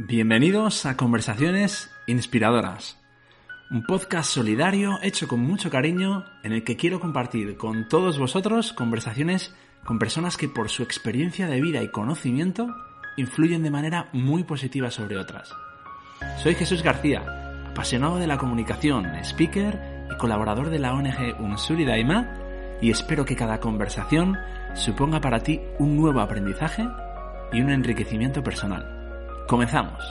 Bienvenidos a Conversaciones Inspiradoras, un podcast solidario hecho con mucho cariño en el que quiero compartir con todos vosotros conversaciones con personas que por su experiencia de vida y conocimiento influyen de manera muy positiva sobre otras. Soy Jesús García, apasionado de la comunicación, speaker y colaborador de la ONG Unsuri Daima y espero que cada conversación suponga para ti un nuevo aprendizaje y un enriquecimiento personal. Comenzamos.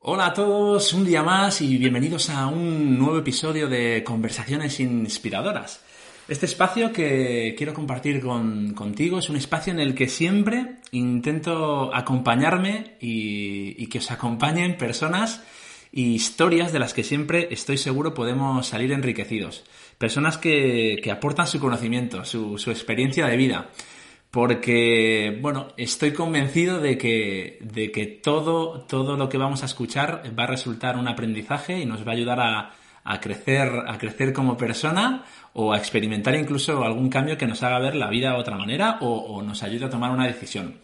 Hola a todos, un día más y bienvenidos a un nuevo episodio de Conversaciones Inspiradoras. Este espacio que quiero compartir contigo es un espacio en el que siempre intento acompañarme y, y que os acompañen personas y historias de las que siempre estoy seguro podemos salir enriquecidos. Personas que, aportan su conocimiento, su, experiencia de vida. Porque, bueno, estoy convencido de que, de que todo, todo lo que vamos a escuchar va a resultar un aprendizaje y nos va a ayudar a, crecer, a crecer como persona o a experimentar incluso algún cambio que nos haga ver la vida de otra manera o, o nos ayude a tomar una decisión.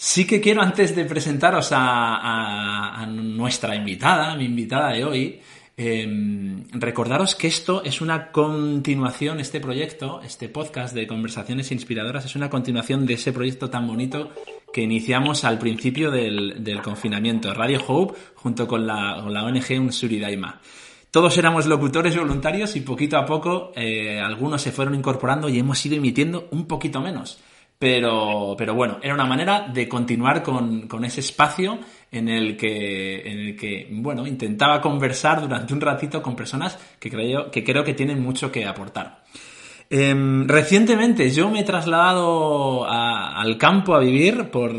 Sí que quiero, antes de presentaros a, nuestra invitada, mi invitada de hoy, em, recordaros que esto es una continuación, este proyecto, este podcast de conversaciones inspiradoras, es una continuación de ese proyecto tan bonito que iniciamos al principio del, confinamiento, Radio Hope, junto con la, ONG Unsuridaima. Todos éramos locutores voluntarios y poquito a poco eh, algunos se fueron incorporando y hemos ido emitiendo un poquito menos. Pero, pero bueno, era una manera de continuar con, con ese espacio en el, que, en el que, bueno, intentaba conversar durante un ratito con personas que creo que, creo que tienen mucho que aportar. Em, recientemente yo me he trasladado al campo a vivir por,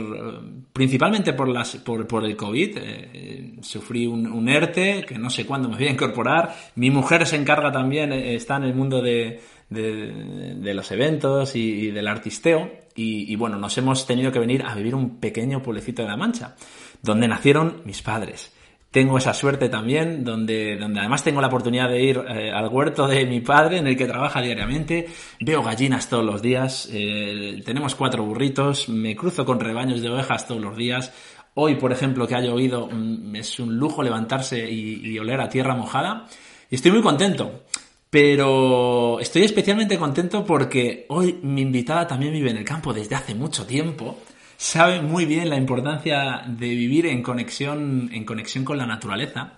principalmente por, las, por, por el COVID. Eh, sufrí un, un, ERTE que no sé cuándo me voy a incorporar. Mi mujer se encarga también, eh, está en el mundo de, de, los eventos y, del artisteo. Y, bueno, nos hemos tenido que venir a vivir un pequeño pueblecito de la Mancha, donde nacieron mis padres. Tengo esa suerte también, donde, donde además tengo la oportunidad de ir eh, al huerto de mi padre, en el que trabaja diariamente. Veo gallinas todos los días, eh, tenemos cuatro burritos, me cruzo con rebaños de ovejas todos los días. Hoy, por ejemplo, que haya oído, mm, es un lujo levantarse y, y oler a tierra mojada. Y estoy muy contento. Pero estoy especialmente contento porque hoy mi invitada también vive en el campo desde hace mucho tiempo. Sabe muy bien la importancia de vivir en conexión, en conexión con la naturaleza.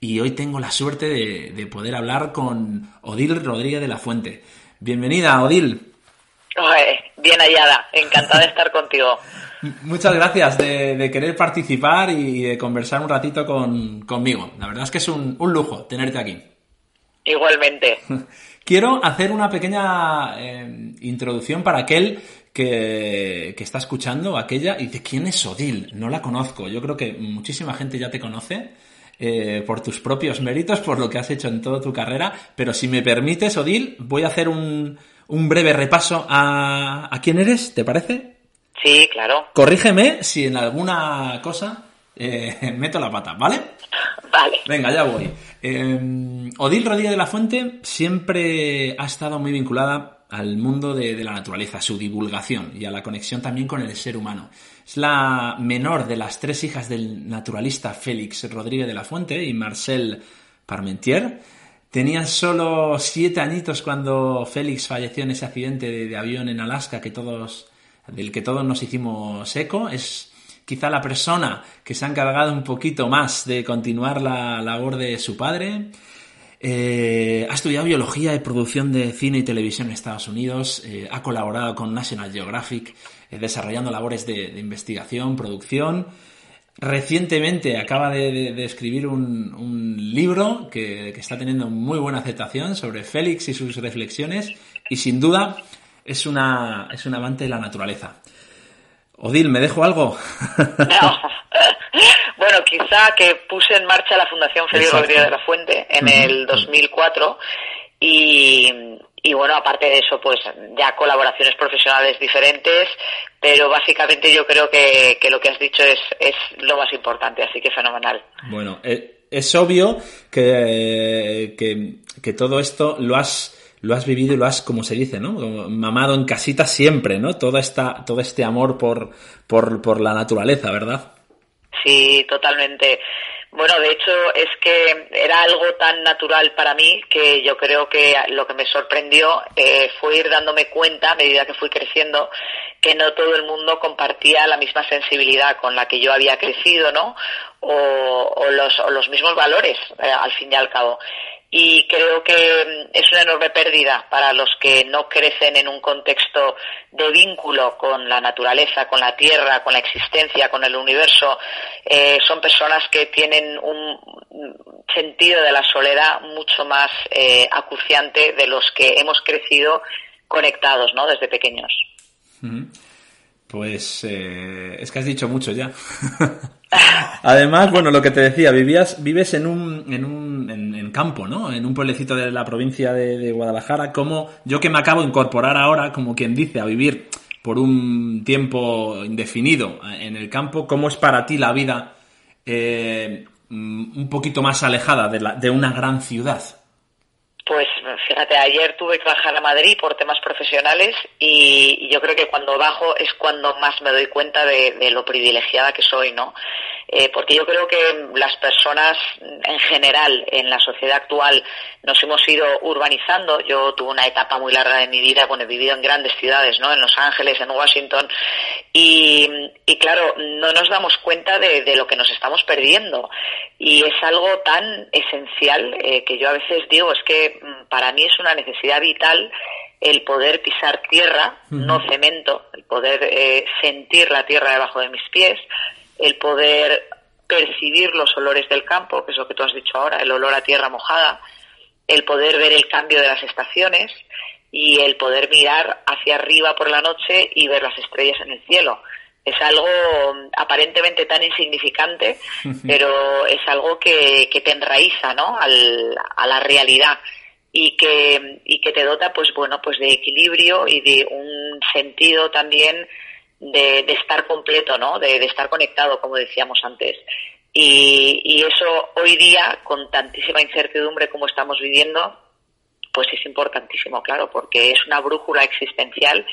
Y hoy tengo la suerte de, poder hablar con Odil Rodríguez de la Fuente. Bienvenida, Odil. bien hallada, encantada de estar contigo. Muchas gracias de, querer participar y de conversar un ratito conmigo. La verdad es que es un lujo tenerte aquí. Igualmente. Quiero hacer una pequeña eh, introducción para aquel que, está escuchando, aquella, y dice, ¿quién es Odil? No la conozco. Yo creo que muchísima gente ya te conoce eh, por tus propios méritos, por lo que has hecho en toda tu carrera, pero si me permites, Odil, voy a hacer un, un breve repaso a, a quién eres, ¿te parece? Sí, claro. Corrígeme si en alguna cosa eh, meto la pata, ¿vale? Vale. Venga, ya voy. Eh, Odil Rodríguez de la Fuente siempre ha estado muy vinculada al mundo de, la naturaleza, su divulgación y a la conexión también con el ser humano. Es la menor de las tres hijas del naturalista Félix Rodríguez de la Fuente y Marcel Parmentier. Tenía solo siete añitos cuando Félix falleció en ese accidente de, avión en Alaska que del que todos nos hicimos eco. Es quizá la persona que se ha encargado un poquito más de continuar la labor de su padre. Eh, ha estudiado biología y producción de cine y televisión en Estados Unidos, eh, ha colaborado con National Geographic eh, desarrollando labores de, investigación, producción. Recientemente acaba de, escribir un, libro que, que, está teniendo muy buena aceptación sobre Félix y sus reflexiones y sin duda es una, es un amante de la naturaleza. Odil, ¿me dejo algo? No. bueno, quizá que puse en marcha la Fundación Félix Rodríguez de la Fuente en el 2004 y, y bueno, aparte de eso, pues ya colaboraciones profesionales diferentes, pero básicamente yo creo que, que lo que has dicho es, es lo más importante, así que fenomenal. Bueno, eh, es obvio que, que, que todo esto lo has lo has vivido y lo has, como se dice, ¿no? Mamado en casita siempre, ¿no? Todo, esta, todo este amor por, por, por la naturaleza, ¿verdad? Sí, totalmente. Bueno, de hecho es que era algo tan natural para mí que yo creo que lo que me sorprendió eh, fue ir dándome cuenta a medida que fui creciendo que no todo el mundo compartía la misma sensibilidad con la que yo había crecido, ¿no? O, o, los, o los mismos valores, eh, al fin y al cabo y creo que mm, es una enorme pérdida para los que no crecen en un contexto de vínculo con la naturaleza, con la tierra, con la existencia, con el universo. Eh, son personas que tienen un sentido de la soledad mucho más eh, acuciante de los que hemos crecido conectados, ¿no? Desde pequeños. Pues eh, es que has dicho mucho ya. Además, bueno, lo que te decía, vivías, vives en un, en un en, campo, ¿no? En un pueblecito de la provincia de, Guadalajara, como yo que me acabo de incorporar ahora, como quien dice, a vivir por un tiempo indefinido en el campo, ¿cómo es para ti la vida eh, un poquito más alejada de, la, de una gran ciudad? Pues fíjate, ayer tuve que bajar a Madrid por temas profesionales y yo creo que cuando bajo es cuando más me doy cuenta de, de lo privilegiada que soy, ¿no? Eh, porque yo creo que las personas en general en la sociedad actual nos hemos ido urbanizando. Yo tuve una etapa muy larga de mi vida, bueno, he vivido en grandes ciudades, ¿no? En Los Ángeles, en Washington, y, y claro, no nos damos cuenta de, de, lo que nos estamos perdiendo. Y es algo tan esencial eh, que yo a veces digo, es que mm, para mí es una necesidad vital el poder pisar tierra, no cemento, el poder eh, sentir la tierra debajo de mis pies, el poder percibir los olores del campo, que es lo que tú has dicho ahora, el olor a tierra mojada, el poder ver el cambio de las estaciones y el poder mirar hacia arriba por la noche y ver las estrellas en el cielo. Es algo aparentemente tan insignificante, pero es algo que, que te enraiza ¿no? Al, a la realidad y que, y que te dota pues bueno pues de equilibrio y de un sentido también de, estar completo, ¿no? De, estar conectado, como decíamos antes. Y, eso hoy día, con tantísima incertidumbre como estamos viviendo, pues es importantísimo, claro, porque es una brújula existencial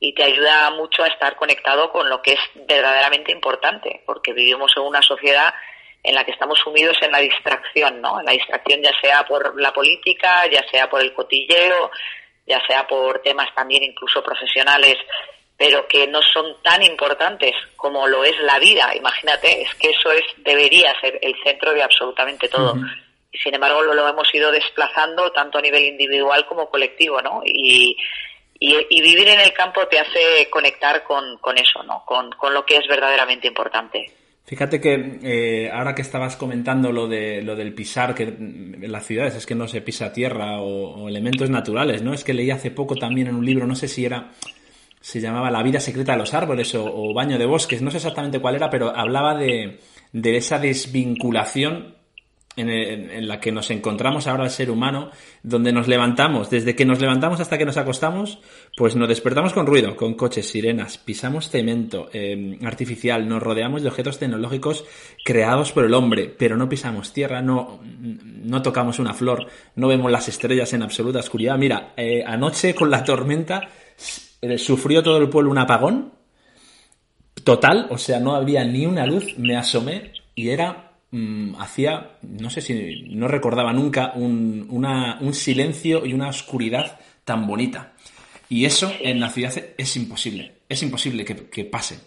y te ayuda mucho a estar conectado con lo que es verdaderamente importante, porque vivimos en una sociedad en la que estamos sumidos en la distracción, ¿no? En la distracción ya sea por la política, ya sea por el cotilleo, ya sea por temas también incluso profesionales pero que no son tan importantes como lo es la vida. Imagínate, es que eso es debería ser el centro de absolutamente todo. Y sin embargo lo, lo, hemos ido desplazando tanto a nivel individual como colectivo, ¿no? Y, y, vivir en el campo te hace conectar con, con eso, ¿no? Con, con, lo que es verdaderamente importante. Fíjate que eh, ahora que estabas comentando lo de lo del pisar que en las ciudades es que no se pisa tierra o, o elementos naturales, ¿no? Es que leí hace poco también en un libro, no sé si era se llamaba La vida secreta de los árboles o, Baño de bosques, no sé exactamente cuál era, pero hablaba de, de esa desvinculación en, en, la que nos encontramos ahora el ser humano, donde nos levantamos, desde que nos levantamos hasta que nos acostamos, pues nos despertamos con ruido, con coches, sirenas, pisamos cemento eh, artificial, nos rodeamos de objetos tecnológicos creados por el hombre, pero no pisamos tierra, no, tocamos una flor, no vemos las estrellas en absoluta oscuridad. Mira, eh, anoche con la tormenta sufrió todo el pueblo un apagón total, o sea, no había ni una luz, me asomé y era, mmm, hacía, no sé si, no recordaba nunca un, una, un silencio y una oscuridad tan bonita. Y eso en la ciudad es imposible, es imposible que, que pase.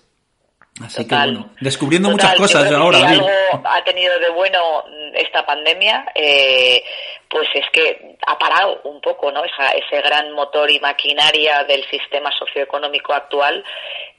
Así que bueno, descubriendo muchas cosas ahora. Si algo ha tenido de bueno esta pandemia, eh, pues es que ha parado un poco, ¿no? Esa, ese gran motor y maquinaria del sistema socioeconómico actual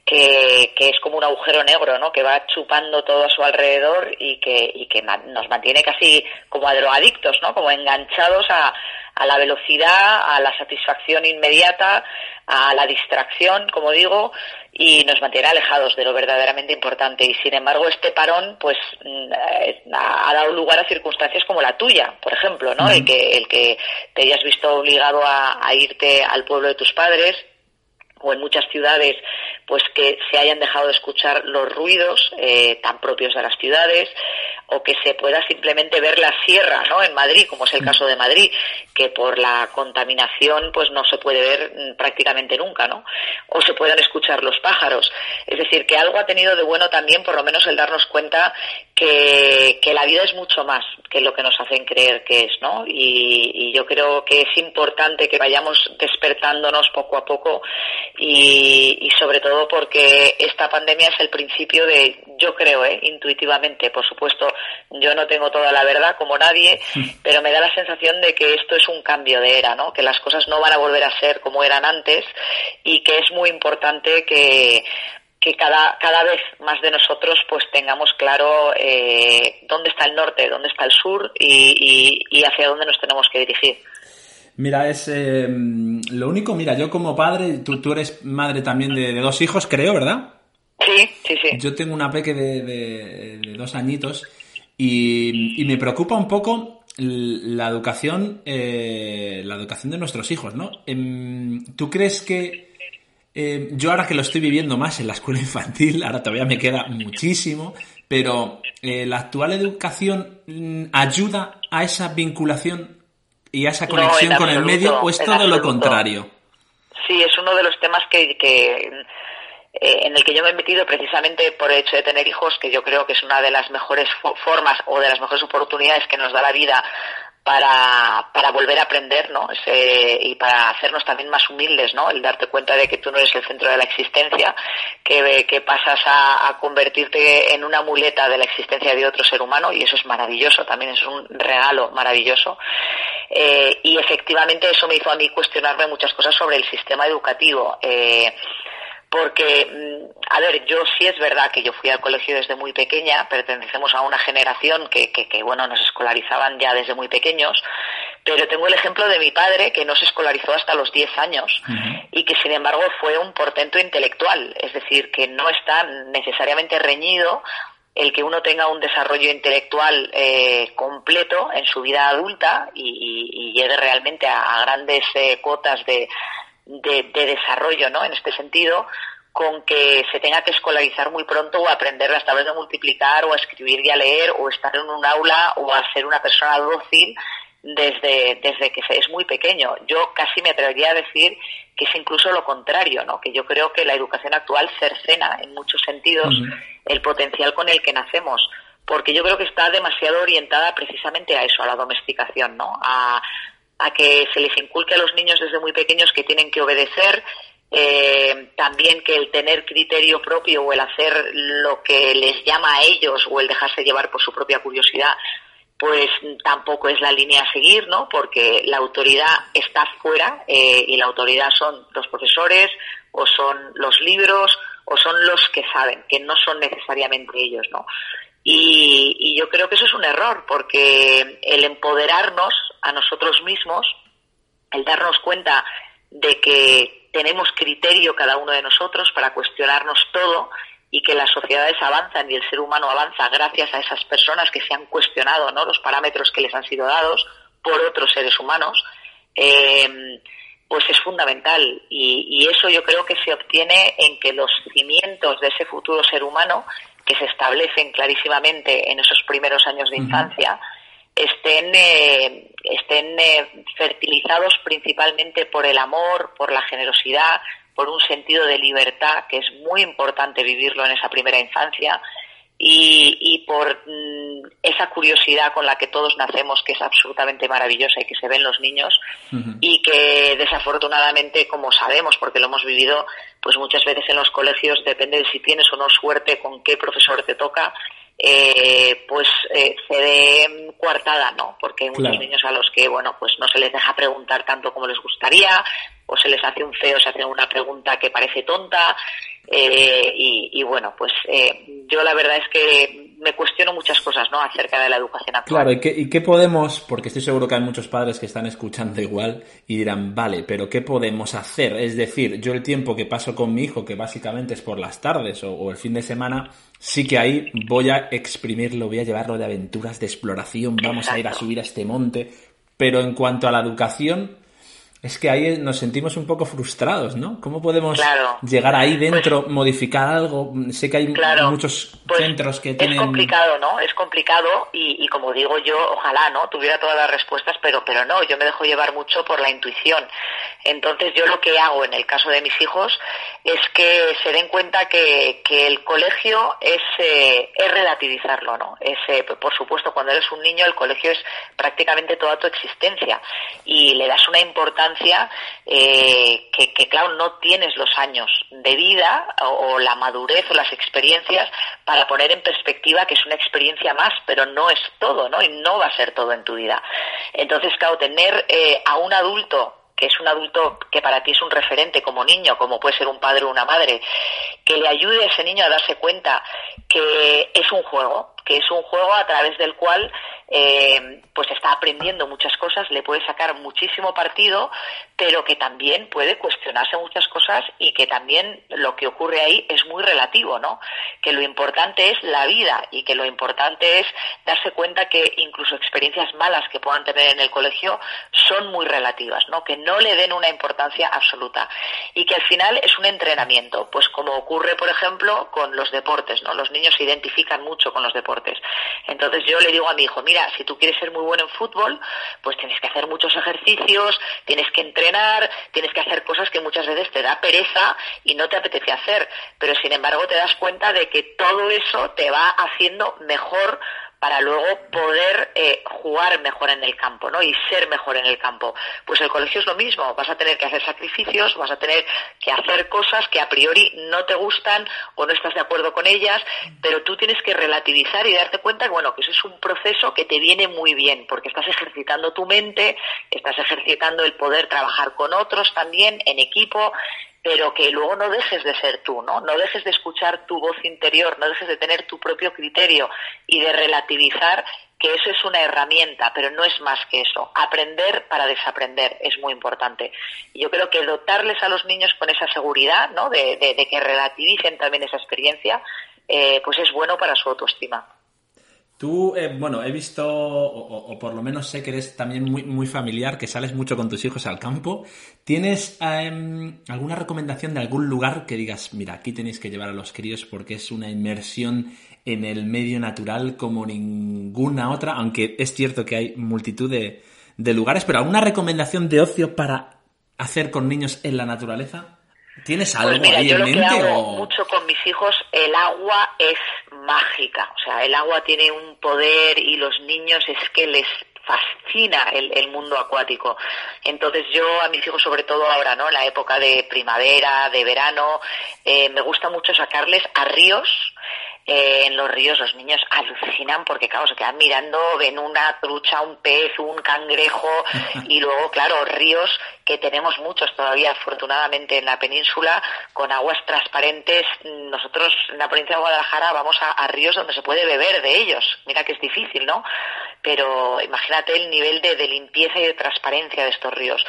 que, que, es como un agujero negro, ¿no? Que va chupando todo a su alrededor y que, y que nos mantiene casi como a drogadictos, ¿no? Como enganchados a, a la velocidad, a la satisfacción inmediata, a la distracción, como digo, y nos mantiene alejados de lo verdaderamente importante. Y sin embargo, este parón, pues, mm, eh, ha dado lugar a circunstancias como la tuya, por ejemplo, ¿no? El que, el que te hayas visto obligado a irte al pueblo de tus padres, o en muchas ciudades pues que se hayan dejado de escuchar los ruidos eh, tan propios de las ciudades o que se pueda simplemente ver la sierra no en Madrid como es el caso de Madrid que por la contaminación pues no se puede ver mm, prácticamente nunca no o se puedan escuchar los pájaros. Es decir que algo ha tenido de bueno también por lo menos el darnos cuenta que, que la vida es mucho más que lo que nos hacen creer que es no y, y yo creo que es importante que vayamos despertándonos poco a poco y, sobre todo porque esta pandemia es el principio de, yo creo, ¿eh? intuitivamente, por supuesto, yo no tengo toda la verdad como nadie, pero me da la sensación de que esto es un cambio de era, ¿no? que las cosas no van a volver a ser como eran antes y que es muy importante que que cada, cada vez más de nosotros pues tengamos claro eh, dónde está el norte, dónde está el sur y, y hacia dónde nos tenemos que dirigir. Mira, es eh, lo único, mira, yo como padre, tú, tú eres madre también de, dos hijos, creo, ¿verdad? Sí, sí, sí. Yo tengo una peque de, de, dos añitos y, y, me preocupa un poco la educación, eh, la educación de nuestros hijos, ¿no? Em, ¿Tú crees que eh, yo ahora que lo estoy viviendo más en la escuela infantil, ahora todavía me queda muchísimo, pero la actual educación mm, ayuda a esa vinculación y esa conexión con el medio o es todo lo contrario? Sí, es uno de los temas que, que eh, en el que yo me he metido precisamente por el hecho de tener hijos, que yo creo que es una de las mejores formas o de las mejores oportunidades que nos da la vida para, para volver a aprender, ¿no? y para hacernos también más humildes, ¿no? El darte cuenta de que tú no eres el centro de la existencia, que, que pasas a, a, convertirte en una muleta de la existencia de otro ser humano y eso es maravilloso, también es un regalo maravilloso. Eh, y efectivamente eso me hizo a mí cuestionarme muchas cosas sobre el sistema educativo. Eh, porque, mm, a ver, yo sí es verdad que yo fui al colegio desde muy pequeña, pertenecemos a una generación que, que, bueno, nos escolarizaban ya desde muy pequeños, pero tengo el ejemplo de mi padre que no se escolarizó hasta los 10 años y que sin embargo fue un portento intelectual, es decir, que no está necesariamente reñido el que uno tenga un desarrollo intelectual eh, completo en su vida adulta y, llegue realmente a, grandes eh, cuotas de, de, desarrollo, ¿no? En este sentido, con que se tenga que escolarizar muy pronto o aprender las tablas de multiplicar o a escribir y a leer o estar en un aula o a ser una persona dócil desde, desde que es muy pequeño. Yo casi me atrevería a decir que es incluso lo contrario, ¿no? Que yo creo que la educación actual cercena en muchos sentidos el potencial con el que nacemos porque yo creo que está demasiado orientada precisamente a eso, a la domesticación, ¿no? A, a que se les inculque a los niños desde muy pequeños que tienen que obedecer, eh, también que el tener criterio propio o el hacer lo que les llama a ellos o el dejarse llevar por su propia curiosidad, pues tampoco es la línea a seguir, ¿no? Porque la autoridad está fuera eh, y la autoridad son los profesores o son los libros o son los que saben, que no son necesariamente ellos, ¿no? Y, yo creo que eso es un error, porque el empoderarnos a nosotros mismos, el darnos cuenta de que tenemos criterio cada uno de nosotros para cuestionarnos todo y que las sociedades avanzan y el ser humano avanza gracias a esas personas que se han cuestionado ¿no? los parámetros que les han sido dados por otros seres humanos, eh, pues es fundamental. Y, y eso yo creo que se obtiene en que los cimientos de ese futuro ser humano que se establecen clarísimamente en esos primeros años de infancia estén, eh, estén eh, fertilizados principalmente por el amor, por la generosidad, por un sentido de libertad que es muy importante vivirlo en esa primera infancia y, y por mm, esa curiosidad con la que todos nacemos, que es absolutamente maravillosa y que se ven los niños, y que desafortunadamente, como sabemos, porque lo hemos vivido, pues muchas veces en los colegios depende de si tienes o no suerte con qué profesor te toca, eh, pues eh, se ve coartada, ¿no? Porque hay muchos niños a los que, bueno, pues no se les deja preguntar tanto como les gustaría, o se les hace un feo, se hace una pregunta que parece tonta, Eh, y, bueno, pues eh, yo la verdad es que me cuestiono muchas cosas, ¿no? Acerca de la educación actual. Claro, ¿y qué, ¿y qué podemos, porque estoy seguro que hay muchos padres que están escuchando igual y dirán, vale, pero ¿qué podemos hacer? Es decir, yo el tiempo que paso con mi hijo, que básicamente es por las tardes o, el fin de semana, sí que ahí voy a exprimirlo, voy a llevarlo de aventuras, de exploración, vamos a ir a subir a este monte, pero en cuanto a la educación, es que ahí nos sentimos un poco frustrados, ¿no? ¿Cómo podemos llegar ahí pues dentro, modificar algo? Sé que hay muchos pues centros que tienen... Es complicado, ¿no? Es complicado y, como digo yo, ojalá, ¿no? Tuviera todas las respuestas, pero, pero no, yo me dejo llevar mucho por la intuición. Entonces yo lo que hago en el caso de mis hijos es que se den cuenta que, que el colegio es, eh, es relativizarlo, ¿no? Es, eh, por supuesto, cuando eres un niño el colegio es prácticamente toda tu existencia y le das una importancia eh, que, claro, no tienes los años de vida o, la madurez o las experiencias para poner en perspectiva que es una experiencia más, pero no es todo, ¿no? Y no va a ser todo en tu vida. Entonces, claro, tener eh, a un adulto que es un adulto que para ti es un referente como niño, como puede ser un padre o una madre, que le ayude a ese niño a darse cuenta que es un juego, que es un juego a través del cual eh, pues está aprendiendo muchas cosas, le puede sacar muchísimo partido, pero que también puede cuestionarse muchas cosas y que también lo que ocurre ahí es muy relativo, ¿no? Que lo importante es la vida y que lo importante es darse cuenta que incluso experiencias malas que puedan tener en el colegio son muy relativas, ¿no? Que no le den una importancia absoluta y que al final es un entrenamiento, pues como ocurre, por ejemplo, con los deportes, ¿no? Los niños se identifican mucho con los deportes. Entonces yo le digo a mi hijo, mira, si tú quieres ser muy bueno en fútbol, pues tienes que hacer muchos ejercicios, tienes que entrenar, tienes que hacer cosas que muchas veces te da pereza y no te apetece hacer, pero sin embargo te das cuenta de que todo eso te va haciendo mejor para luego poder eh, jugar mejor en el campo, ¿no? Y ser mejor en el campo. Pues el colegio es lo mismo, vas a tener que hacer sacrificios, vas a tener que hacer cosas que a priori no te gustan o no estás de acuerdo con ellas, pero tú tienes que relativizar y darte cuenta que, bueno, que eso es un proceso que te viene muy bien, porque estás ejercitando tu mente, estás ejercitando el poder trabajar con otros también, en equipo, pero que luego no dejes de ser tú, ¿no? No dejes de escuchar tu voz interior, no dejes de tener tu propio criterio y de relativizar que eso es una herramienta, pero no es más que eso. Aprender para desaprender es muy importante. Y yo creo que dotarles a los niños con esa seguridad, ¿no? De, que relativicen también esa experiencia, eh, pues es bueno para su autoestima. Tú, eh, bueno, he visto, o, por lo menos sé que eres también muy, muy familiar, que sales mucho con tus hijos al campo. ¿Tienes em, alguna recomendación de algún lugar que digas, mira, aquí tenéis que llevar a los críos porque es una inmersión en el medio natural como ninguna otra? Aunque es cierto que hay multitud de, de lugares, pero ¿alguna recomendación de ocio para hacer con niños en la naturaleza? ¿Tienes algo pues mira, yo lo que hago mucho con mis hijos, el agua es mágica. O sea, el agua tiene un poder y los niños es que les fascina el, mundo acuático. Entonces yo a mis hijos, sobre todo ahora, ¿no? En la época de primavera, de verano, eh, me gusta mucho sacarles a ríos eh, en los ríos los niños alucinan porque, claro, se quedan mirando, ven una trucha, un pez, un cangrejo y luego, claro, ríos que tenemos muchos todavía, afortunadamente, en la península, con aguas transparentes. Nosotros en la provincia de Guadalajara vamos a, ríos donde se puede beber de ellos. Mira que es difícil, ¿no? Pero imagínate el nivel de, de limpieza y de transparencia de estos ríos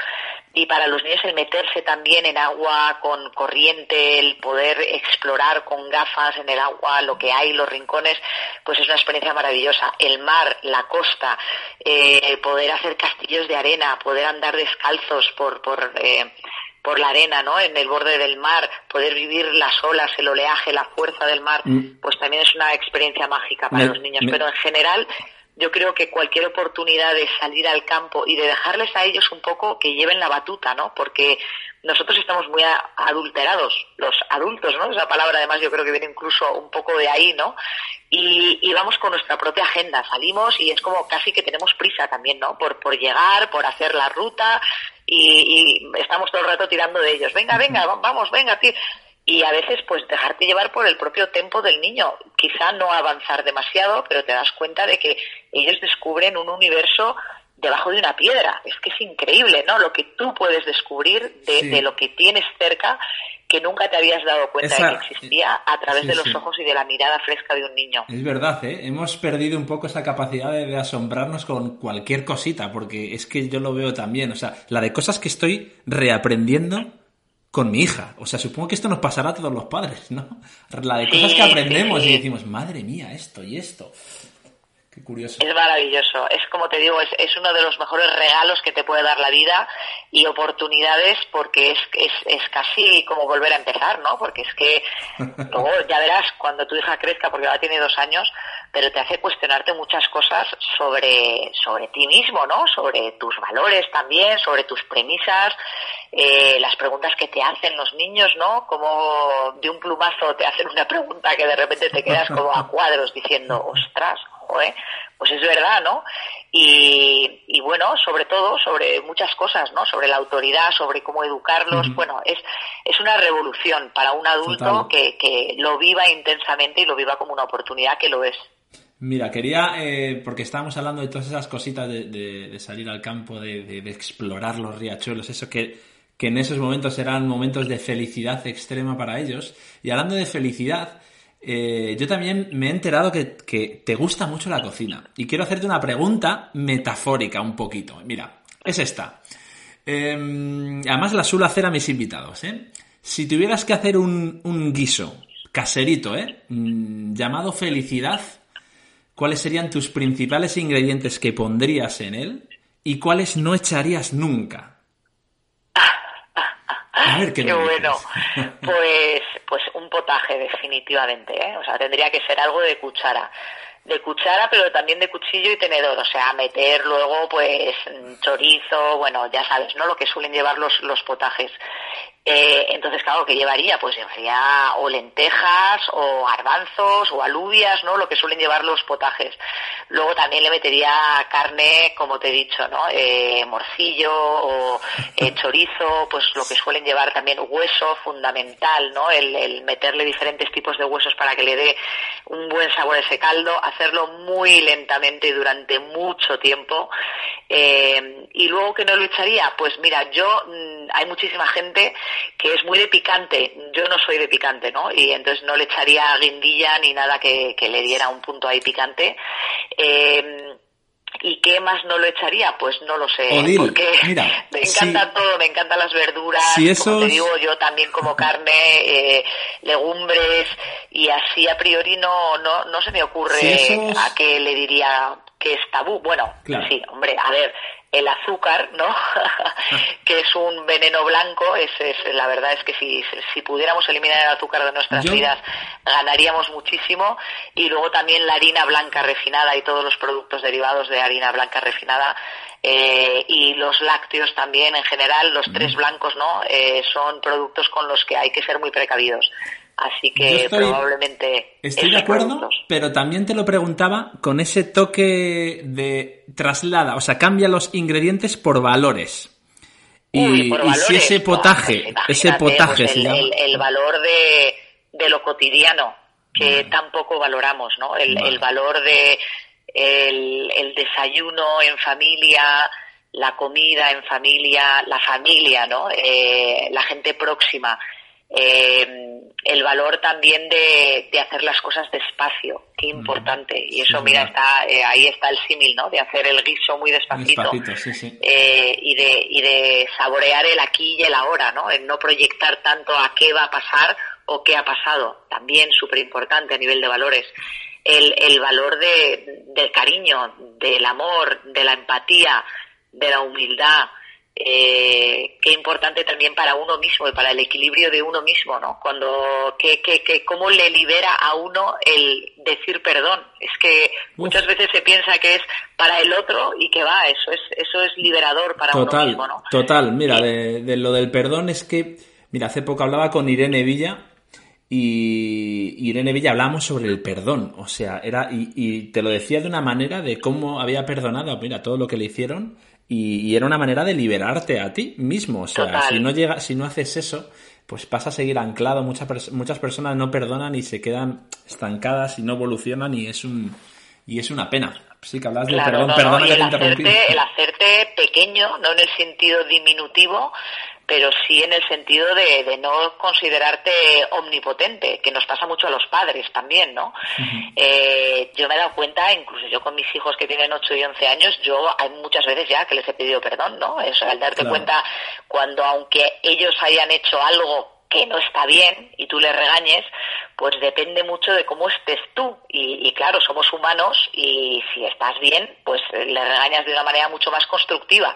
y para los niños el meterse también en agua con corriente, el poder explorar con gafas en el agua lo que hay, los rincones, pues es una experiencia maravillosa. El mar, la costa, eh, poder hacer castillos de arena, poder andar descalzos por, por, eh, por la arena, ¿no? En el borde del mar, poder vivir las olas, el oleaje, la fuerza del mar, mm. pues también es una experiencia mágica para los niños. Pero en general, yo creo que cualquier oportunidad de salir al campo y de dejarles a ellos un poco que lleven la batuta, ¿no? Porque nosotros estamos muy adulterados, los adultos, ¿no? Esa palabra además yo creo que viene incluso un poco de ahí, ¿no? Y, vamos con nuestra propia agenda, salimos y es como casi que tenemos prisa también, ¿no? Por, por llegar, por hacer la ruta y, y estamos todo el rato tirando de ellos. Venga, venga, vamos, venga, tío y a veces pues dejarte llevar por el propio tempo del niño. Quizá no avanzar demasiado, pero te das cuenta de que ellos descubren un universo debajo de una piedra. Es que es increíble, ¿no? Lo que tú puedes descubrir de, de lo que tienes cerca que nunca te habías dado cuenta de que existía a través de los ojos y de la mirada fresca de un niño. Es verdad, ¿eh? hemos perdido un poco esa capacidad de, asombrarnos con cualquier cosita, porque es que yo lo veo también, o sea, la de cosas que estoy reaprendiendo con mi hija. O sea, supongo que esto nos pasará a todos los padres, ¿no? La de cosas que aprendemos y decimos, madre mía, esto y esto. Es maravilloso. Es como te digo, es, es, uno de los mejores regalos que te puede dar la vida y oportunidades porque es, es, es casi como volver a empezar, ¿no? Porque es que luego ya verás cuando tu hija crezca, porque ahora tiene dos años, pero te hace cuestionarte muchas cosas sobre, sobre ti mismo, ¿no? Sobre tus valores también, sobre tus premisas, eh, las preguntas que te hacen los niños, ¿no? Como de un plumazo te hacen una pregunta que de repente te quedas como a cuadros diciendo, ostras, pues es verdad, ¿no? Y, bueno, sobre todo sobre muchas cosas, ¿no? Sobre la autoridad, sobre cómo educarlos. Bueno, es, es una revolución para un adulto que, que lo viva intensamente y lo viva como una oportunidad que lo es. Mira, quería, eh, porque estábamos hablando de todas esas cositas de, salir al campo, de, explorar los riachuelos, eso que, que en esos momentos eran momentos de felicidad extrema para ellos. Y hablando de felicidad, eh, yo también me he enterado que, te gusta mucho la cocina. Y quiero hacerte una pregunta metafórica un poquito. Mira, es esta. Em, además la suelo hacer a mis invitados. ¿eh? Si tuvieras que hacer un, guiso caserito, ¿eh? Mm, llamado felicidad, ¿cuáles serían tus principales ingredientes que pondrías en él y cuáles no echarías nunca? qué, bueno. Pues, pues un potaje definitivamente, ¿eh? O sea, tendría que ser algo de cuchara de cuchara, pero también de cuchillo y tenedor, o sea, meter luego pues chorizo, bueno, ya sabes, ¿no? Lo que suelen llevar los, los potajes. Eh, entonces, claro, ¿qué llevaría? Pues llevaría o lentejas, o garbanzos, o alubias, ¿no? Lo que suelen llevar los potajes. Luego también le metería carne, como te he dicho, ¿no? Eh, morcillo o eh, chorizo, pues lo que suelen llevar también hueso, fundamental, ¿no? El, el, meterle diferentes tipos de huesos para que le dé un buen sabor a ese caldo, hacerlo muy lentamente durante mucho tiempo. Eh, y luego, ¿qué no lo echaría? Pues mira, yo, mm, hay muchísima gente que es muy de picante. Yo no soy de picante, ¿no? Y entonces no le echaría guindilla ni nada que, le diera un punto ahí picante. Eh, ¿Y qué más no lo echaría? Pues no lo sé. porque me encanta todo, me encantan las verduras. como te digo, yo también como carne, eh, legumbres, y así a priori no, no, no se me ocurre a qué le diría que es tabú. Bueno, sí, hombre, a ver, el azúcar, ¿no? que es un veneno blanco, es, la verdad es que si, si pudiéramos eliminar el azúcar de nuestras vidas ganaríamos muchísimo y luego también la harina blanca refinada y todos los productos derivados de harina blanca refinada eh, y los lácteos también en general, los tres blancos, ¿no? Eh, son productos con los que hay que ser muy precavidos. Así que probablemente. Estoy de acuerdo, pero también te lo preguntaba con ese toque de traslada, o sea, cambia los ingredientes por valores. Y, si ese potaje, pues ese potaje pues el, valor de, de, lo cotidiano, que tampoco valoramos, ¿no? El, valor de el, el desayuno en familia, la comida en familia, la familia, ¿no? Eh, la gente próxima. Eh, el valor también de, de, hacer las cosas despacio, qué importante. Y eso, mira, está eh, ahí está el símil, ¿no? De hacer el guiso muy despacito. Eh, y, de, y de saborear el aquí y el ahora, ¿no? El no proyectar tanto a qué va a pasar o qué ha pasado. También súper importante a nivel de valores. El, el valor de, del cariño, del amor, de la empatía, de la humildad, eh, qué importante también para uno mismo y para el equilibrio de uno mismo, ¿no? Cuando, que, que, que cómo le libera a uno el decir perdón. Es que muchas veces se piensa que es para el otro y que va, eso es, eso es liberador para uno mismo, ¿no? Total, mira, de, lo del perdón es que, mira, hace poco hablaba con Irene Villa y Irene Villa hablamos sobre el perdón, o sea, era, y, y te lo decía de una manera de cómo había perdonado, mira, todo lo que le hicieron y, era una manera de liberarte a ti mismo. O sea, si no llega, si no haces eso, pues pasa a seguir anclado. Muchas, muchas personas no perdonan y se quedan estancadas y no evolucionan y es un y es una pena. Sí, que hablas de perdón, el, hacerte, el hacerte pequeño, no en el sentido diminutivo, pero sí en el sentido de, no considerarte omnipotente, que nos pasa mucho a los padres también, ¿no? Eh, yo me he dado cuenta, incluso yo con mis hijos que tienen 8 y 11 años, yo hay muchas veces ya que les he pedido perdón, ¿no? Eso, al darte cuenta cuando aunque ellos hayan hecho algo que no está bien y tú le regañes, pues depende mucho de cómo estés tú. Y, claro, somos humanos y si estás bien, pues le regañas de una manera mucho más constructiva.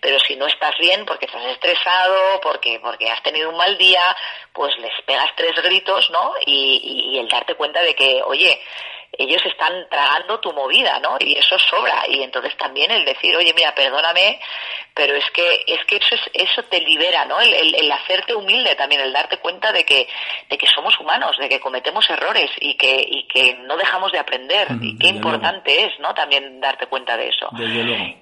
Pero si no estás bien porque estás estresado, porque, porque has tenido un mal día, pues les pegas tres gritos, ¿no? Y, y el darte cuenta de que, oye, ellos están tragando tu movida, ¿no? Y eso sobra. Y entonces también el decir, oye, mira, perdóname, pero es que es que eso es, eso te libera, ¿no? El, el, hacerte humilde también, el darte cuenta de que de que somos humanos, de que cometemos errores y que y que no dejamos de aprender. y qué importante es, ¿no? También darte cuenta de eso.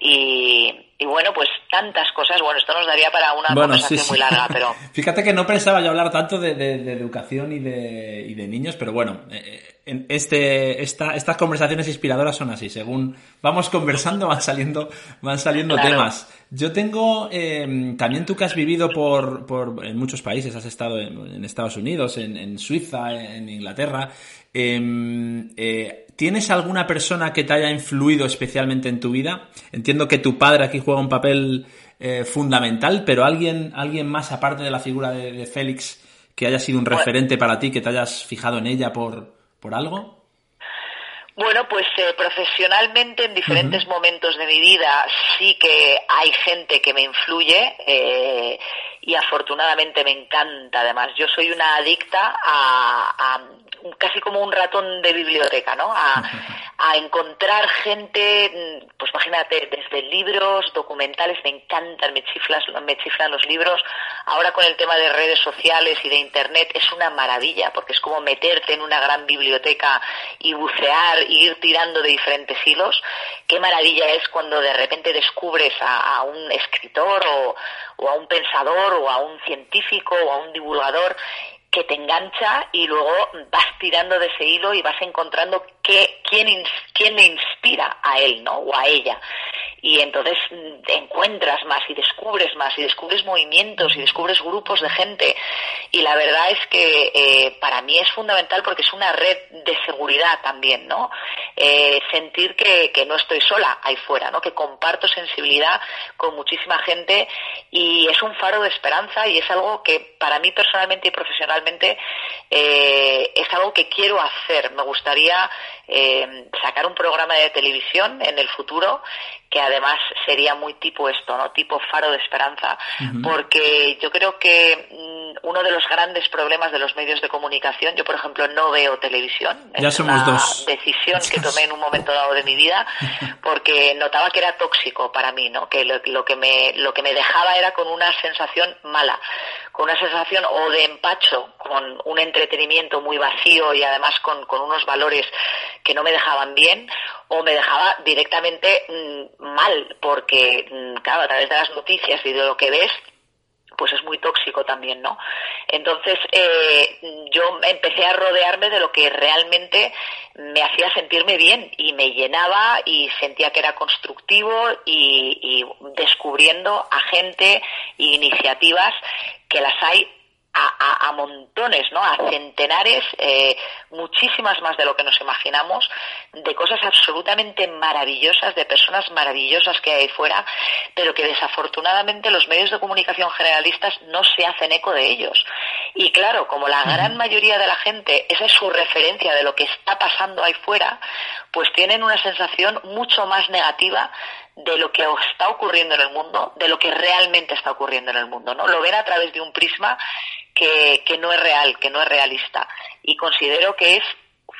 Y y bueno, pues tantas cosas. Bueno, esto nos daría para una conversación muy larga, pero... Fíjate que no pensaba yo hablar tanto de, de, educación y de, y de, niños, pero bueno, eh, en este, esta, estas conversaciones inspiradoras son así. Según vamos conversando, van saliendo, van saliendo temas. Yo tengo, eh, también tú que has vivido por, por, en muchos países, has estado en, Estados Unidos, en, en, Suiza, en Inglaterra. Em, eh, ¿Tienes alguna persona que te haya influido especialmente en tu vida? Entiendo que tu padre aquí juega un papel eh, fundamental, pero alguien, alguien más aparte de la figura de, Félix que haya sido un referente para ti, que te hayas fijado en ella por, por algo? Bueno, pues eh, profesionalmente en diferentes momentos de mi vida sí que hay gente que me influye eh, y afortunadamente me encanta además. Yo soy una adicta a casi como un ratón de biblioteca, ¿no? A, encontrar gente, pues imagínate, desde libros, documentales, me encantan, me, chiflas, me chiflan los libros. Ahora con el tema de redes sociales y de Internet es una maravilla, porque es como meterte en una gran biblioteca y bucear y ir tirando de diferentes hilos. Qué maravilla es cuando de repente descubres a, un escritor o, o a un pensador o a un científico o a un divulgador que te engancha y luego vas tirando de ese hilo y vas encontrando qué, quién, quién le inspira a él, ¿no? O a ella y entonces mm, encuentras más y descubres más y descubres movimientos y descubres grupos de gente y la verdad es que eh, para mí es fundamental porque es una red de seguridad también, ¿no? Eh, sentir que, que, no estoy sola ahí fuera, ¿no? Que comparto sensibilidad con muchísima gente y es un faro de esperanza y es algo que para mí personalmente y profesionalmente eh, es algo que quiero hacer. Me gustaría eh, sacar un programa de televisión en el futuro que además sería muy tipo esto, ¿no? Tipo faro de esperanza, porque yo creo que mm, uno de los grandes problemas de los medios de comunicación, yo por ejemplo no veo televisión, ya es somos una decisión que tomé en un momento dado de mi vida, porque notaba que era tóxico para mí, ¿no? Que lo, lo que me lo que me dejaba era con una sensación mala, con una sensación o de empacho, con un entretenimiento muy vacío y además con, con unos valores que no me dejaban bien o me dejaba directamente mm, mal, porque, mm, claro, a través de las noticias y de lo que ves, pues es muy tóxico también, ¿no? Entonces eh, yo empecé a rodearme de lo que realmente me hacía sentirme bien y me llenaba y sentía que era constructivo y, y descubriendo a gente e iniciativas que las hay a, a, montones, ¿no? A centenares, eh, muchísimas más de lo que nos imaginamos, de cosas absolutamente maravillosas, de personas maravillosas que hay ahí fuera, pero que desafortunadamente los medios de comunicación generalistas no se hacen eco de ellos. Y claro, como la gran mayoría de la gente, esa es su referencia de lo que está pasando ahí fuera, pues tienen una sensación mucho más negativa de lo que está ocurriendo en el mundo, de lo que realmente está ocurriendo en el mundo, ¿no? Lo ven a través de un prisma que, que no es real, que no es realista. Y considero que es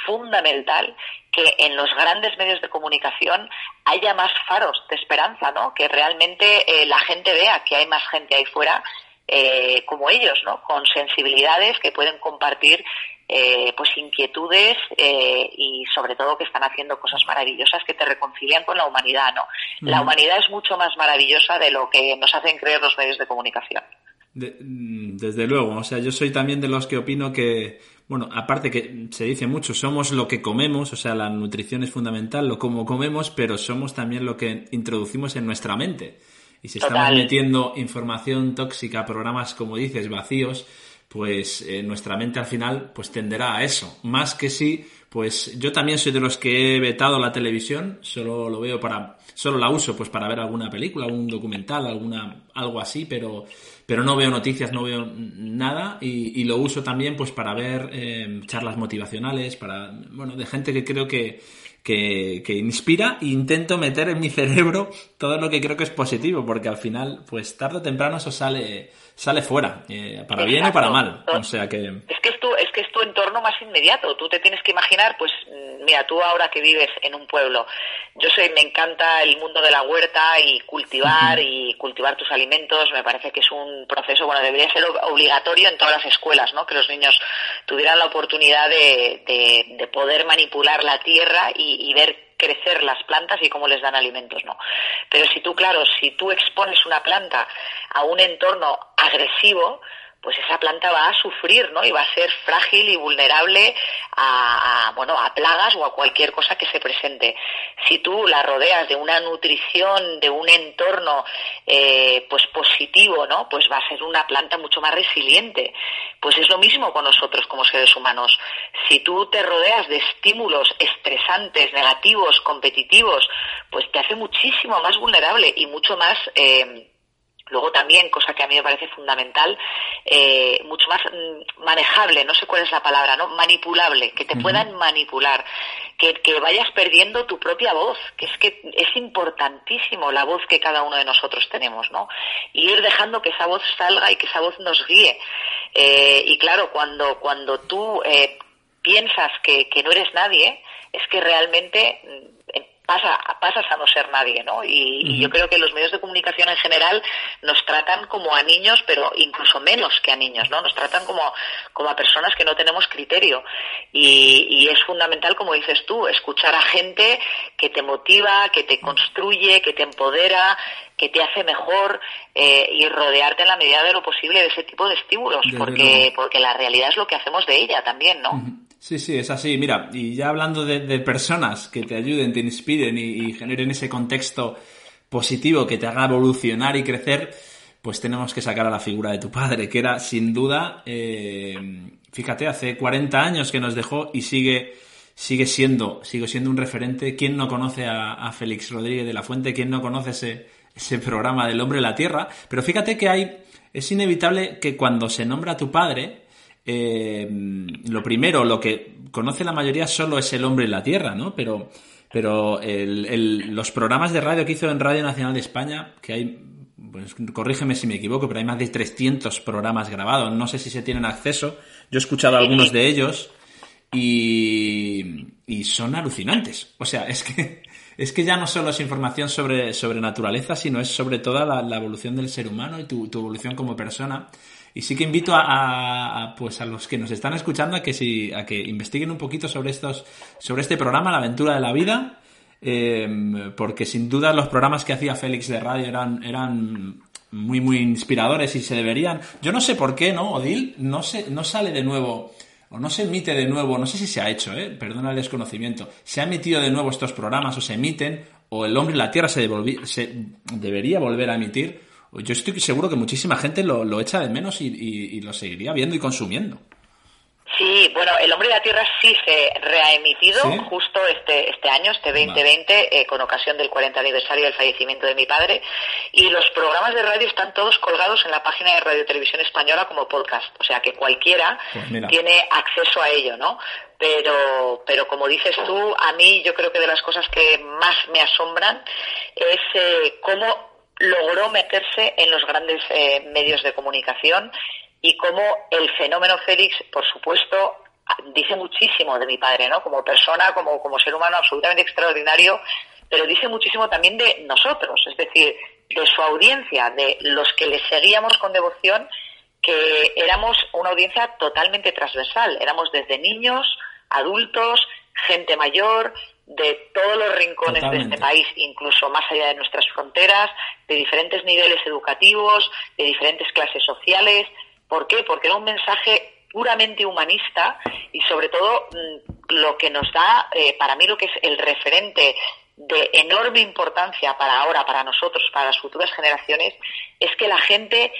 fundamental que en los grandes medios de comunicación haya más faros de esperanza, ¿no? Que realmente eh, la gente vea que hay más gente ahí fuera eh, como ellos, ¿no? Con sensibilidades que pueden compartir eh, pues inquietudes eh, y sobre todo que están haciendo cosas maravillosas que te reconcilian con la humanidad, ¿no? La humanidad es mucho más maravillosa de lo que nos hacen creer los medios de comunicación. Mm, desde luego, o sea, yo soy también de los que opino que, bueno, aparte que se dice mucho, somos lo que comemos, o sea, la nutrición es fundamental, lo como comemos, pero somos también lo que introducimos en nuestra mente. y si estamos metiendo información tóxica programas, como dices, vacíos, pues eh, nuestra mente al final pues tenderá a eso. Más que si, pues yo también soy de los que he vetado la televisión, solo lo veo para, solo la uso pues para ver alguna película, algún documental, alguna, algo así, pero pero no veo noticias, no veo nada y, lo uso también pues para ver eh, charlas motivacionales, para, bueno, de gente que creo que, que, que, inspira e intento meter en mi cerebro todo lo que creo que es positivo, porque al final, pues tarde o temprano eso sale, sale fuera, eh, para bien o para mal. O sea que... Es que es, tu, es que es tu entorno más inmediato. Tú te tienes que imaginar, pues, mm, mira, tú ahora que vives en un pueblo, yo soy, me encanta el mundo de la huerta y cultivar y cultivar tus alimentos, me parece que es un proceso, bueno, debería ser obligatorio en todas las escuelas, ¿no? Que los niños tuvieran la oportunidad de poder manipular la tierra y, y ver crecer las plantas y cómo les dan alimentos, ¿no? Pero si tú, claro, si tú expones una planta a un entorno agresivo, pues esa planta va a sufrir, ¿no? Y va a ser frágil y vulnerable a, bueno, a plagas o a cualquier cosa que se presente. Si tú la rodeas de una nutrición, de un entorno, eh, pues positivo, ¿no? Pues va a ser una planta mucho más resiliente. Pues es lo mismo con nosotros como seres humanos. Si tú te rodeas de estímulos estresantes, negativos, competitivos, pues te hace muchísimo más vulnerable y mucho más eh, Luego también, cosa que a mí me parece fundamental, eh, mucho más mm, manejable, no sé cuál es la palabra, ¿no? Manipulable, que te puedan manipular, que, que, vayas perdiendo tu propia voz, que es que es importantísimo la voz que cada uno de nosotros tenemos, ¿no? Y ir dejando que esa voz salga y que esa voz nos guíe. Eh, y claro, cuando, cuando tú eh, piensas que, que no eres nadie, es que realmente mm, pasa, pasas a no ser nadie, ¿no? Y, yo creo que los medios de comunicación en general nos tratan como a niños, pero incluso menos que a niños, ¿no? Nos tratan como, como a personas que no tenemos criterio. Y, es fundamental, como dices tú, escuchar a gente que te motiva, que te construye, que te empodera, que te hace mejor eh, y rodearte en la medida de lo posible de ese tipo de estímulos, porque, porque la realidad es lo que hacemos de ella también, ¿no? Sí, sí, es así. Mira, y ya hablando de, personas que te ayuden, te inspiren y, generen ese contexto positivo que te haga evolucionar y crecer, pues tenemos que sacar a la figura de tu padre, que era sin duda, eh, fíjate, hace 40 años que nos dejó y sigue, sigue siendo, sigue siendo un referente. ¿Quién no conoce a, Félix Rodríguez de la Fuente? ¿Quién no conoce ese, ese programa del hombre en la tierra? Pero fíjate que hay, es inevitable que cuando se nombra a tu padre, eh, lo primero, lo que conoce la mayoría solo es el hombre en la tierra, ¿no? Pero, pero los programas de radio que hizo en Radio Nacional de España, que hay, pues, corrígeme si me equivoco, pero hay más de 300 programas grabados, no sé si se tienen acceso, yo he escuchado algunos de ellos y, y son alucinantes. O sea, es que, es que ya no solo es información sobre, sobre naturaleza, sino es sobre toda la, evolución del ser humano y tu, tu evolución como persona. Y sí que invito a, pues a los que nos están escuchando a que si, a que investiguen un poquito sobre estos, sobre este programa, La aventura de la vida, eh, porque sin duda los programas que hacía Félix de radio eran, eran muy, muy inspiradores y se deberían. Yo no sé por qué, ¿no? Odil no se, no sale de nuevo o no se emite de nuevo, no sé si se ha hecho, ¿eh? perdona el desconocimiento, se ha emitido de nuevo estos programas o se emiten, o El hombre y la tierra se, se debería volver a emitir, yo estoy seguro que muchísima gente lo, lo echa de menos y, lo seguiría viendo y consumiendo. Sí, bueno, El Hombre de la Tierra sí se reemitido justo este, este año, este 2020, eh, con ocasión del 40 aniversario del fallecimiento de mi padre. Y los programas de radio están todos colgados en la página de Radio Televisión Española como podcast. O sea que cualquiera pues tiene acceso a ello, ¿no? Pero, pero como dices tú, a mí yo creo que de las cosas que más me asombran es eh, cómo logró meterse en los grandes eh, medios de comunicación y cómo el fenómeno Félix, por supuesto, dice muchísimo de mi padre, ¿no? Como persona, como, como ser humano absolutamente extraordinario, pero dice muchísimo también de nosotros, es decir, de su audiencia, de los que le seguíamos con devoción, que éramos una audiencia totalmente transversal, éramos desde niños, adultos, gente mayor, de todos los rincones de este país, incluso más allá de nuestras fronteras, de diferentes niveles educativos, de diferentes clases sociales. ¿Por qué? Porque era un mensaje puramente humanista y sobre todo mm, lo que nos da, eh, para mí lo que es el referente de enorme importancia para ahora, para nosotros, para las futuras generaciones, es que la gente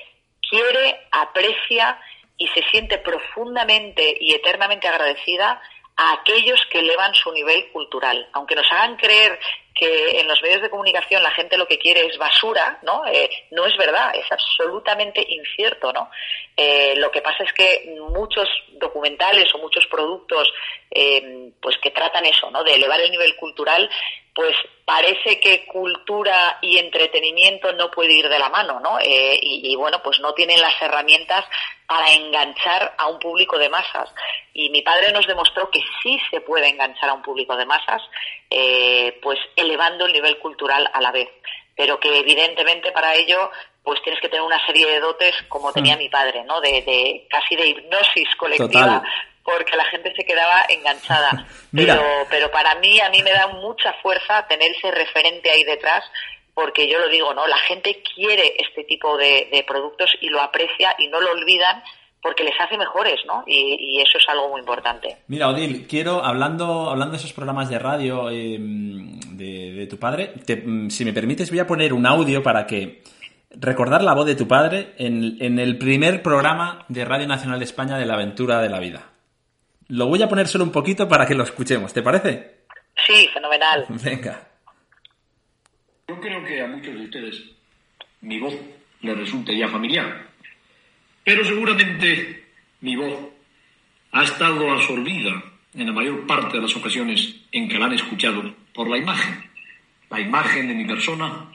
quiere, aprecia y se siente profundamente y eternamente agradecida a aquellos que elevan su nivel cultural. Aunque nos hagan creer que en los medios de comunicación la gente lo que quiere es basura, ¿no? Eh, no es verdad, es absolutamente incierto, ¿no? Eh, lo que pasa es que muchos documentales o muchos productos, eh, pues que tratan eso, ¿no? De elevar el nivel cultural, pues parece que cultura y entretenimiento no puede ir de la mano, ¿no? Eh, y, bueno, pues no tienen las herramientas para enganchar a un público de masas. Y mi padre nos demostró que sí se puede enganchar a un público de masas, eh, pues elevando el nivel cultural a la vez. Pero que evidentemente para ello pues tienes que tener una serie de dotes como tenía hmm. mi padre, ¿no? De, de casi de hipnosis colectiva porque la gente se quedaba enganchada. pero, pero para mí, a mí me da mucha fuerza tener ese referente ahí detrás, porque yo lo digo, ¿no? La gente quiere este tipo de, productos y lo aprecia y no lo olvidan porque les hace mejores, ¿no? Y, eso es algo muy importante. Mira, Odil, quiero, hablando, hablando de esos programas de radio em, de, tu padre, si me permites, voy a poner un audio para que recordar la voz de tu padre en, en el primer programa de Radio Nacional de España de la aventura de la vida. Lo voy a poner solo un poquito para que lo escuchemos, ¿te parece? Sí, fenomenal. Venga. Yo creo que a muchos de ustedes mi voz les resulte ya familiar, pero seguramente mi voz ha estado absorbida en la mayor parte de las ocasiones en que la han escuchado por la imagen, la imagen de mi persona,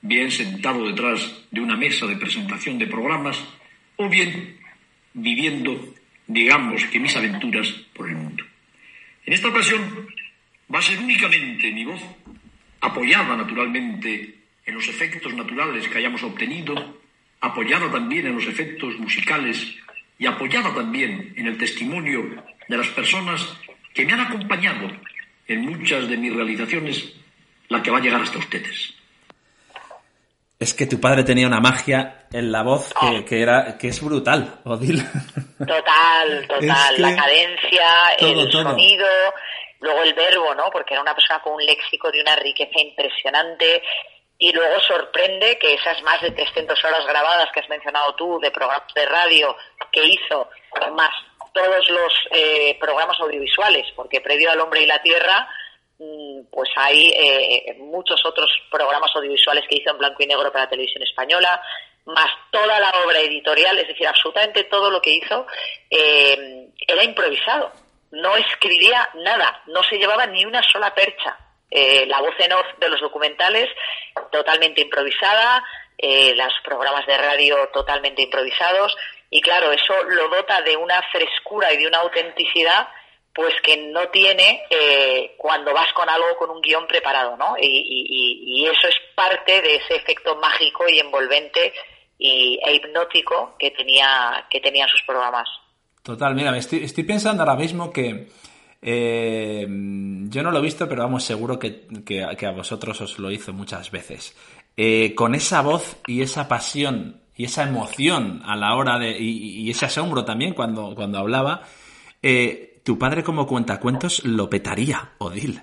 bien sentado detrás de una mesa de presentación de programas o bien viviendo digamos que mis aventuras por el mundo. En esta ocasión va a ser únicamente mi voz, apoyada naturalmente en los efectos naturales que hayamos obtenido, apoyada también en los efectos musicales y apoyada también en el testimonio de las personas que me han acompañado en muchas de mis realizaciones, la que va a llegar hasta ustedes. Es que tu padre tenía una magia en la voz que, oh. era que es brutal, Odil. Total, total. la cadencia, el sonido, luego el verbo, ¿no? Porque era una persona con un léxico de una riqueza impresionante. Y luego sorprende que esas más de 300 horas grabadas que has mencionado tú de programas de radio que hizo, más todos los eh, programas audiovisuales, porque previo al Hombre y la Tierra pues hay eh, muchos otros programas audiovisuales que hizo en blanco y negro para la televisión española, más toda la obra editorial, es decir, absolutamente todo lo que hizo eh, era improvisado. No escribía nada, no se llevaba ni una sola percha. Eh, la voz en off de los documentales totalmente improvisada, los programas de radio totalmente improvisados y claro, eso lo dota de una frescura y de una autenticidad pues que no tiene eh, cuando vas con algo con un guion preparado, ¿no? Y, eso es parte de ese efecto mágico y envolvente y, e hipnótico que tenía que tenían sus programas. Total, mira, estoy, estoy pensando ahora mismo que eh, yo no lo he visto, pero vamos, seguro que, a vosotros os lo hizo muchas veces. Eh, con esa voz y esa pasión y esa emoción a la hora de. y, ese asombro también cuando, cuando hablaba. Eh, tu padre como cuentacuentos lo petaría, Odil.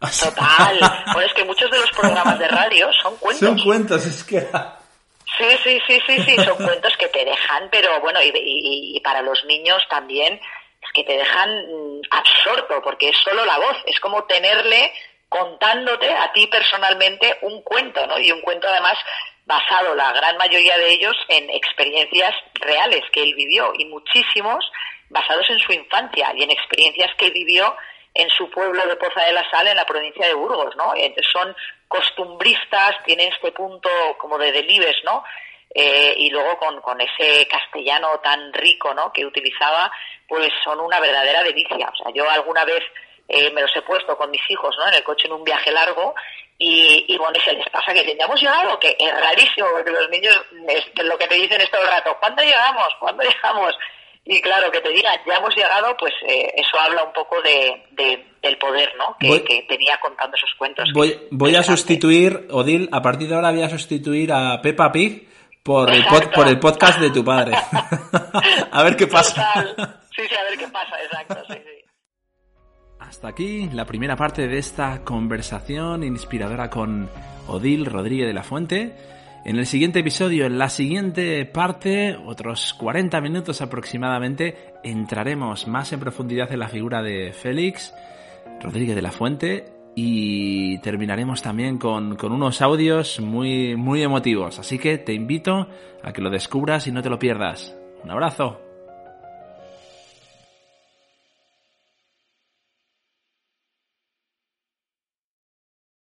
Total. Bueno, es que muchos de los programas de radio son cuentos. Son cuentos, es que... Sí, sí, sí, sí, sí, son cuentos que te dejan, pero bueno, y, para los niños también, es que te dejan mm, absorto, porque es solo la voz, es como tenerle contándote a ti personalmente un cuento, ¿no? Y un cuento además basado, la gran mayoría de ellos, en experiencias reales que él vivió, y muchísimos basados en su infancia y en experiencias que vivió en su pueblo de Poza de la Sal, en la provincia de Burgos, ¿no? son costumbristas, tienen este punto como de delibes, ¿no? Eh, y luego con, con, ese castellano tan rico, ¿no? Que utilizaba, pues son una verdadera delicia. O sea, yo alguna vez eh, me los he puesto con mis hijos, ¿no? En el coche en un viaje largo y, y bueno, se les pasa que hemos llegado, que es rarísimo, porque los niños es lo que te dicen es todo el rato, ¿cuándo llegamos? ¿Cuándo llegamos? Y claro, que te diga, ya hemos llegado, pues eh, eso habla un poco de, del poder, ¿no? Que, tenía contando esos cuentos. Voy, voy a sustituir, Odil, a partir de ahora voy a sustituir a Peppa Pig por el, por el podcast de tu padre. a ver qué pasa. Sí, sí, a ver qué pasa, exacto, sí, sí. Hasta Hasta aquí la primera parte de esta conversación inspiradora con Odil Rodríguez de la Fuente. En el siguiente episodio, en la siguiente parte, otros 40 minutos aproximadamente, entraremos más en profundidad en la figura de Félix Rodríguez de la Fuente y terminaremos también con, unos audios muy, muy emotivos. Así que te invito a que lo descubras y no te lo pierdas. Un abrazo.